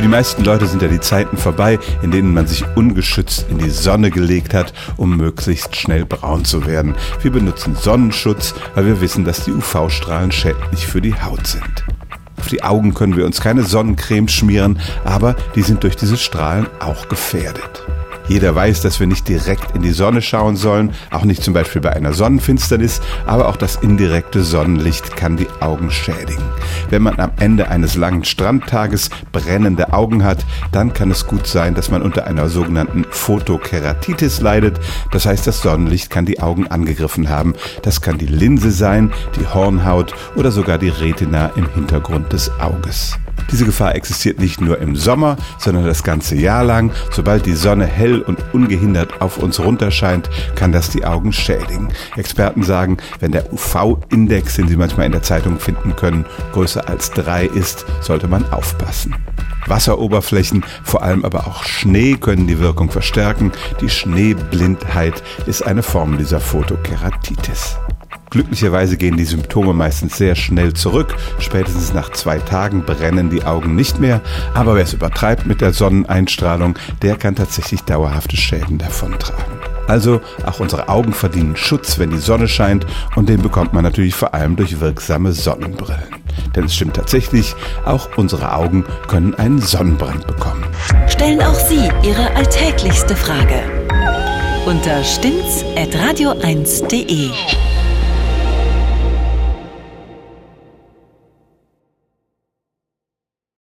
Für die meisten Leute sind ja die Zeiten vorbei, in denen man sich ungeschützt in die Sonne gelegt hat, um möglichst schnell braun zu werden. Wir benutzen Sonnenschutz, weil wir wissen, dass die UV-Strahlen schädlich für die Haut sind. Auf die Augen können wir uns keine Sonnencreme schmieren, aber die sind durch diese Strahlen auch gefährdet. Jeder weiß, dass wir nicht direkt in die Sonne schauen sollen, auch nicht zum Beispiel bei einer Sonnenfinsternis, aber auch das indirekte Sonnenlicht kann die Augen schädigen. Wenn man am Ende eines langen Strandtages brennende Augen hat, dann kann es gut sein, dass man unter einer sogenannten Photokeratitis leidet. Das heißt, das Sonnenlicht kann die Augen angegriffen haben. Das kann die Linse sein, die Hornhaut oder sogar die Retina im Hintergrund des Auges. Diese Gefahr existiert nicht nur im Sommer, sondern das ganze Jahr lang. Sobald die Sonne hell und ungehindert auf uns runterscheint, kann das die Augen schädigen. Experten sagen, wenn der UV-Index, den Sie manchmal in der Zeitung finden können, größer als drei ist, sollte man aufpassen. Wasseroberflächen, vor allem aber auch Schnee können die Wirkung verstärken. Die Schneeblindheit ist eine Form dieser Photokeratitis. Glücklicherweise gehen die Symptome meistens sehr schnell zurück. Spätestens nach zwei Tagen brennen die Augen nicht mehr. Aber wer es übertreibt mit der Sonneneinstrahlung, der kann tatsächlich dauerhafte Schäden davontragen. Also auch unsere Augen verdienen Schutz, wenn die Sonne scheint und den bekommt man natürlich vor allem durch wirksame Sonnenbrillen. Denn es stimmt tatsächlich, auch unsere Augen können einen Sonnenbrand bekommen. Stellen auch Sie Ihre alltäglichste Frage unter stimmtz.radio1.de.